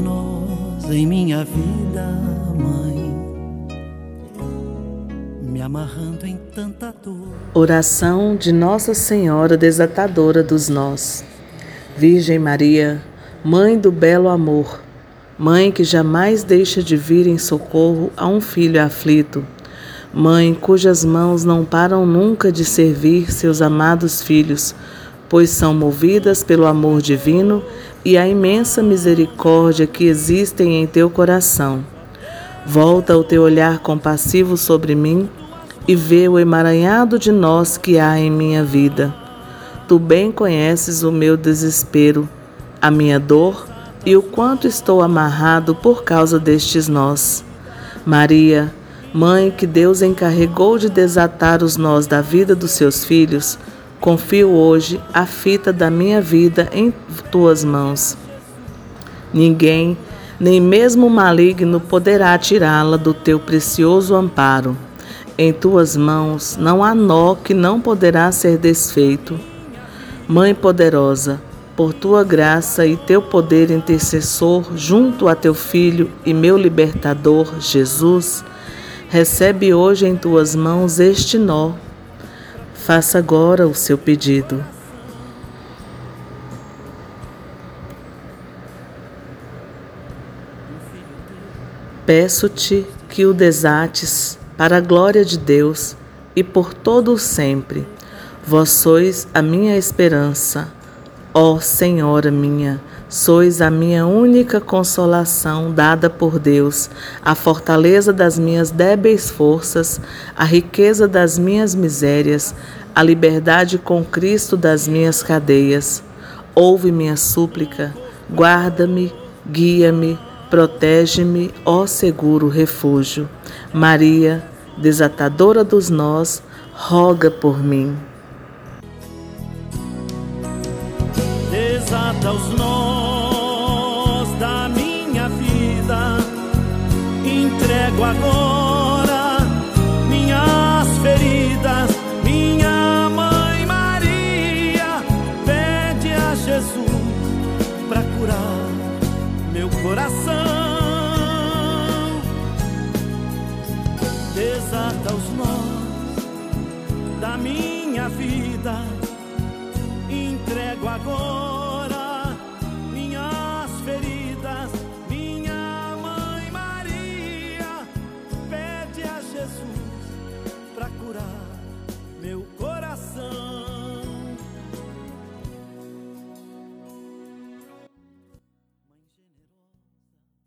nós em minha vida, mãe, me amarrando em tanta dor. Oração de Nossa Senhora Desatadora dos Nós. Virgem Maria, Mãe do belo amor, Mãe que jamais deixa de vir em socorro a um filho aflito, Mãe cujas mãos não param nunca de servir seus amados filhos, pois são movidas pelo amor divino e a imensa misericórdia que existem em teu coração. Volta o teu olhar compassivo sobre mim e vê o emaranhado de nós que há em minha vida. Tu bem conheces o meu desespero, a minha dor e o quanto estou amarrado por causa destes nós. Maria, Mãe que Deus encarregou de desatar os nós da vida dos seus filhos, Confio hoje a fita da minha vida em tuas mãos. Ninguém, nem mesmo o maligno, poderá tirá-la do teu precioso amparo. Em tuas mãos não há nó que não poderá ser desfeito. Mãe poderosa, por tua graça e teu poder intercessor junto a teu Filho e meu libertador, Jesus, recebe hoje em tuas mãos este nó Faça agora o seu pedido. Peço-te que o desates para a glória de Deus e por todo o sempre. Vós sois a minha esperança, ó Senhora minha Sois a minha única consolação dada por Deus, a fortaleza das minhas débeis forças, a riqueza das minhas misérias, a liberdade com Cristo das minhas cadeias. Ouve minha súplica, guarda-me, guia-me, protege-me, ó seguro refúgio. Maria, desatadora dos nós, roga por mim. Desata os nós entrego agora minhas feridas. Minha mãe Maria pede a Jesus para curar meu coração. Desata os nós da minha vida. Entrego agora